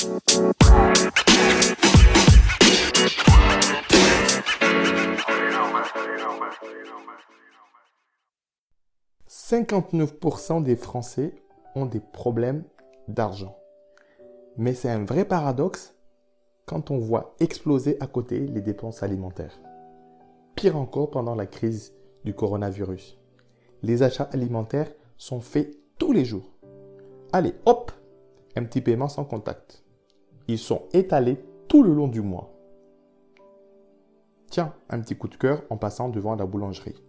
« 59% des Français ont des problèmes d'argent. Mais c'est un vrai paradoxe quand on voit exploser à côté les dépenses alimentaires. Pire encore pendant la crise du coronavirus. Les achats alimentaires sont faits tous les jours. Allez, hop, un petit paiement sans contact. Ils sont étalés tout le long du mois. Tiens, un petit coup de cœur en passant devant la boulangerie.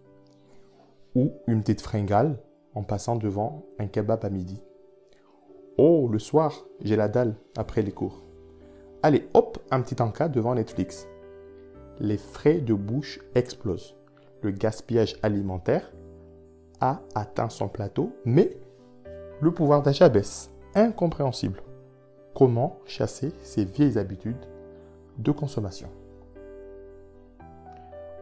Ou une petite fringale en passant devant un kebab à midi. Oh, le soir, j'ai la dalle après les cours. Allez, hop, un petit encas devant Netflix. Les frais de bouche explosent. Le gaspillage alimentaire a atteint son plateau, mais le pouvoir d'achat baisse. Incompréhensible. Comment chasser ces vieilles habitudes de consommation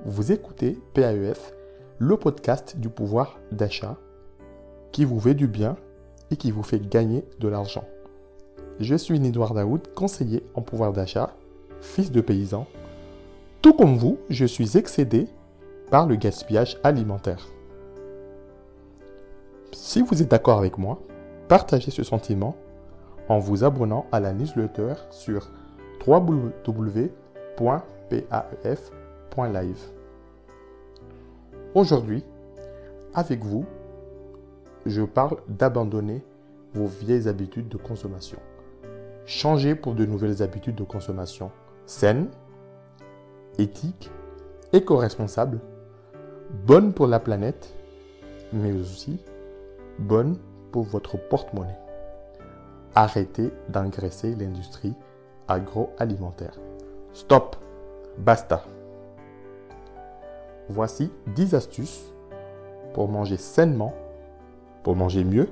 Vous écoutez PAEF, le podcast du pouvoir d'achat qui vous fait du bien et qui vous fait gagner de l'argent. Je suis Nidouard Daoud, conseiller en pouvoir d'achat, fils de paysan. Tout comme vous, je suis excédé par le gaspillage alimentaire. Si vous êtes d'accord avec moi, partagez ce sentiment en vous abonnant à la newsletter sur www.paef.live. Aujourd'hui, avec vous, je parle d'abandonner vos vieilles habitudes de consommation. Changer pour de nouvelles habitudes de consommation saines, éthiques, éco-responsables, bonnes pour la planète, mais aussi bonnes pour votre porte-monnaie. Arrêtez d'engraisser l'industrie agroalimentaire. Stop, basta. Voici 10 astuces pour manger sainement, pour manger mieux,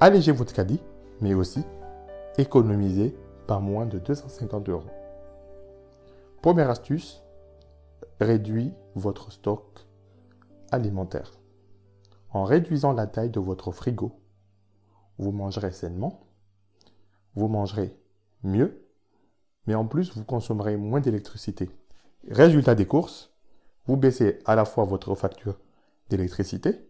alléger votre caddie, mais aussi économiser par moins de 250 euros. Première astuce, réduis votre stock alimentaire. En réduisant la taille de votre frigo, vous mangerez sainement, vous mangerez mieux, mais en plus vous consommerez moins d'électricité. Résultat des courses, vous baissez à la fois votre facture d'électricité,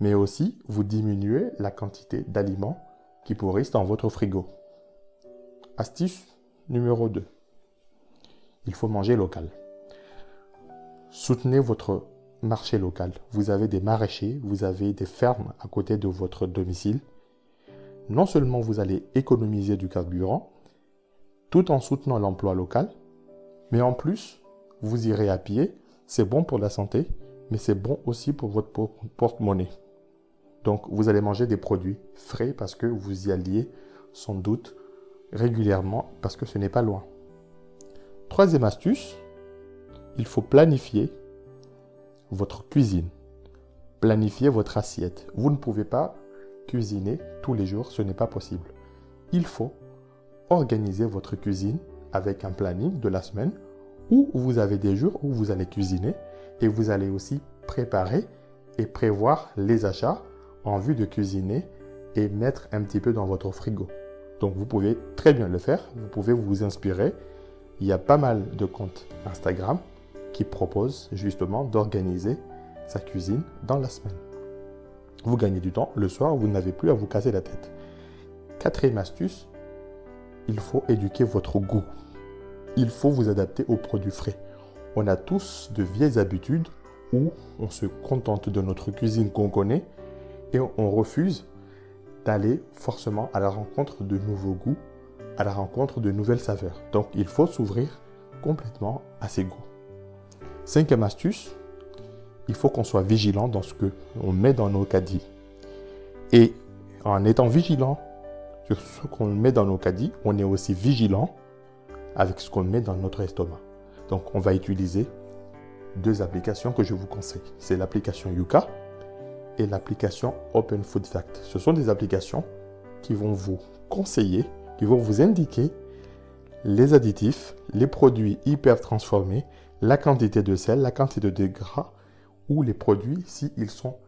mais aussi vous diminuez la quantité d'aliments qui pourrissent dans votre frigo. Astuce numéro 2. Il faut manger local. Soutenez votre marché local. Vous avez des maraîchers, vous avez des fermes à côté de votre domicile. Non seulement vous allez économiser du carburant, tout en soutenant l'emploi local, mais en plus, vous irez à pied. C'est bon pour la santé, mais c'est bon aussi pour votre porte-monnaie. Donc, vous allez manger des produits frais parce que vous y alliez sans doute régulièrement parce que ce n'est pas loin. Troisième astuce, il faut planifier votre cuisine. Planifier votre assiette. Vous ne pouvez pas cuisiner tous les jours, ce n'est pas possible. Il faut organiser votre cuisine avec un planning de la semaine où vous avez des jours où vous allez cuisiner et vous allez aussi préparer et prévoir les achats en vue de cuisiner et mettre un petit peu dans votre frigo. Donc vous pouvez très bien le faire, vous pouvez vous inspirer. Il y a pas mal de comptes Instagram qui proposent justement d'organiser sa cuisine dans la semaine. Vous gagnez du temps, le soir, vous n'avez plus à vous casser la tête. Quatrième astuce, il faut éduquer votre goût. Il faut vous adapter aux produits frais. On a tous de vieilles habitudes où on se contente de notre cuisine qu'on connaît et on refuse d'aller forcément à la rencontre de nouveaux goûts, à la rencontre de nouvelles saveurs. Donc il faut s'ouvrir complètement à ces goûts. Cinquième astuce, il faut qu'on soit vigilant dans ce que on met dans nos caddies. Et en étant vigilant sur ce qu'on met dans nos caddies, on est aussi vigilant avec ce qu'on met dans notre estomac. Donc on va utiliser deux applications que je vous conseille. C'est l'application Yuka et l'application Open Food Fact. Ce sont des applications qui vont vous conseiller, qui vont vous indiquer les additifs, les produits hyper transformés, la quantité de sel, la quantité de gras ou les produits s'ils sont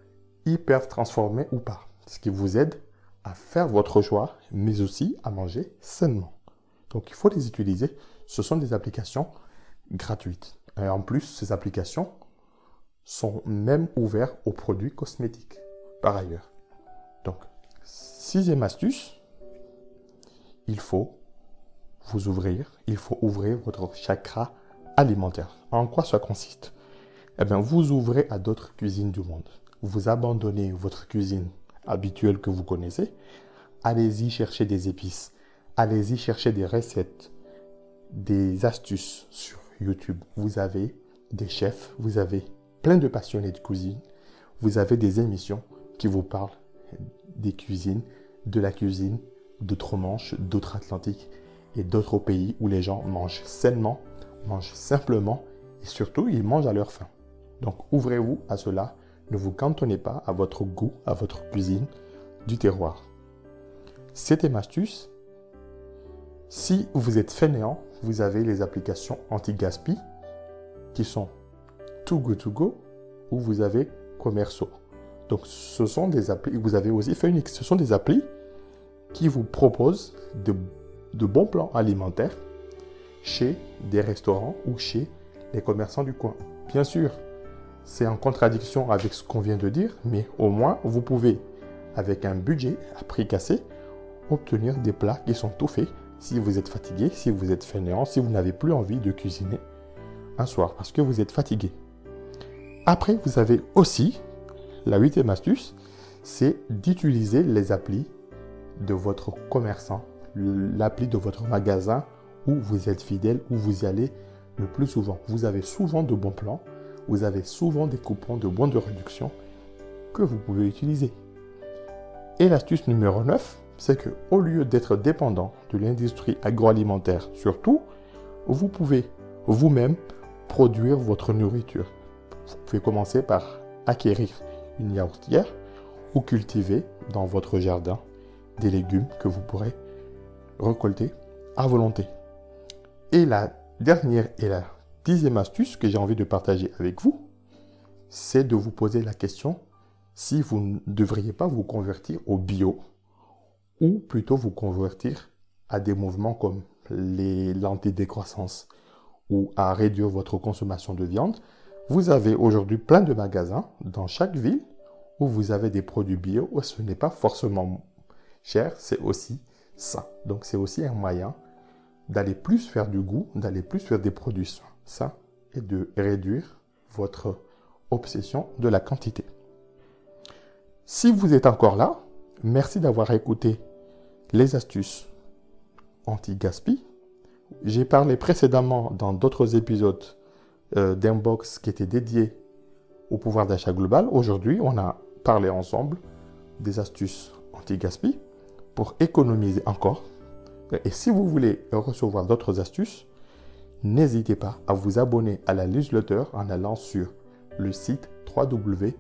hyper transformés ou pas. Ce qui vous aide à faire votre choix, mais aussi à manger sainement. Donc il faut les utiliser. Ce sont des applications gratuites. Et en plus, ces applications sont même ouvertes aux produits cosmétiques, par ailleurs. Donc, sixième astuce, il faut vous ouvrir, il faut ouvrir votre chakra alimentaire. En quoi ça consiste? Eh vous ouvrez à d'autres cuisines du monde. Vous abandonnez votre cuisine habituelle que vous connaissez. Allez-y chercher des épices. Allez-y chercher des recettes, des astuces sur YouTube. Vous avez des chefs, vous avez plein de passionnés de cuisine. Vous avez des émissions qui vous parlent des cuisines, de la cuisine d'outre-Manche, d'outre-Atlantique et d'autres pays où les gens mangent sainement, mangent simplement et surtout ils mangent à leur faim. Donc ouvrez-vous à cela, ne vous cantonnez pas à votre goût, à votre cuisine du terroir. C'était astuce. Si vous êtes fainéant, vous avez les applications anti-gaspi qui sont Too Good To Go ou vous avez Commerceau. Donc ce sont des applis, vous avez aussi Phoenix, ce sont des applis qui vous proposent de de bons plans alimentaires chez des restaurants ou chez les commerçants du coin. Bien sûr, c'est en contradiction avec ce qu'on vient de dire, mais au moins vous pouvez, avec un budget à prix cassé, obtenir des plats qui sont tout faits si vous êtes fatigué, si vous êtes fainéant, si vous n'avez plus envie de cuisiner un soir parce que vous êtes fatigué. Après, vous avez aussi la huitième astuce, c'est d'utiliser les applis de votre commerçant l'appli de votre magasin où vous êtes fidèle, où vous allez le plus souvent. Vous avez souvent de bons plans, vous avez souvent des coupons de bons de réduction que vous pouvez utiliser. Et l'astuce numéro 9, c'est que au lieu d'être dépendant de l'industrie agroalimentaire surtout, vous pouvez vous-même produire votre nourriture. Vous pouvez commencer par acquérir une yaourtière ou cultiver dans votre jardin des légumes que vous pourrez récolter à volonté. Et la dernière et la dixième astuce que j'ai envie de partager avec vous, c'est de vous poser la question si vous ne devriez pas vous convertir au bio ou plutôt vous convertir à des mouvements comme l'antidécroissance ou à réduire votre consommation de viande. Vous avez aujourd'hui plein de magasins dans chaque ville où vous avez des produits bio. Ce n'est pas forcément cher, c'est aussi ça. Donc c'est aussi un moyen d'aller plus faire du goût, d'aller plus faire des produits sains et de réduire votre obsession de la quantité. Si vous êtes encore là, merci d'avoir écouté les astuces anti-gaspi. J'ai parlé précédemment dans d'autres épisodes euh, d'un box qui était dédié au pouvoir d'achat global. Aujourd'hui, on a parlé ensemble des astuces anti-gaspi pour économiser encore. Et si vous voulez recevoir d'autres astuces, n'hésitez pas à vous abonner à la newsletter en allant sur le site www.paef.life.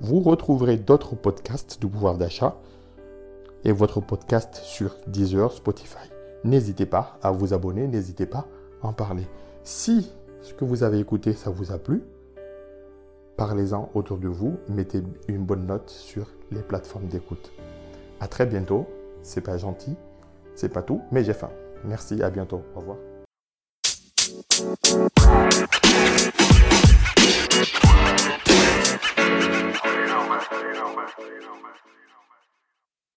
Vous retrouverez d'autres podcasts du pouvoir d'achat et votre podcast sur Deezer, Spotify. N'hésitez pas à vous abonner, n'hésitez pas à en parler. Si ce que vous avez écouté, ça vous a plu, parlez-en autour de vous, mettez une bonne note sur les plateformes d'écoute. À très bientôt. C'est pas gentil, c'est pas tout, mais j'ai faim. Merci, à bientôt. Au revoir.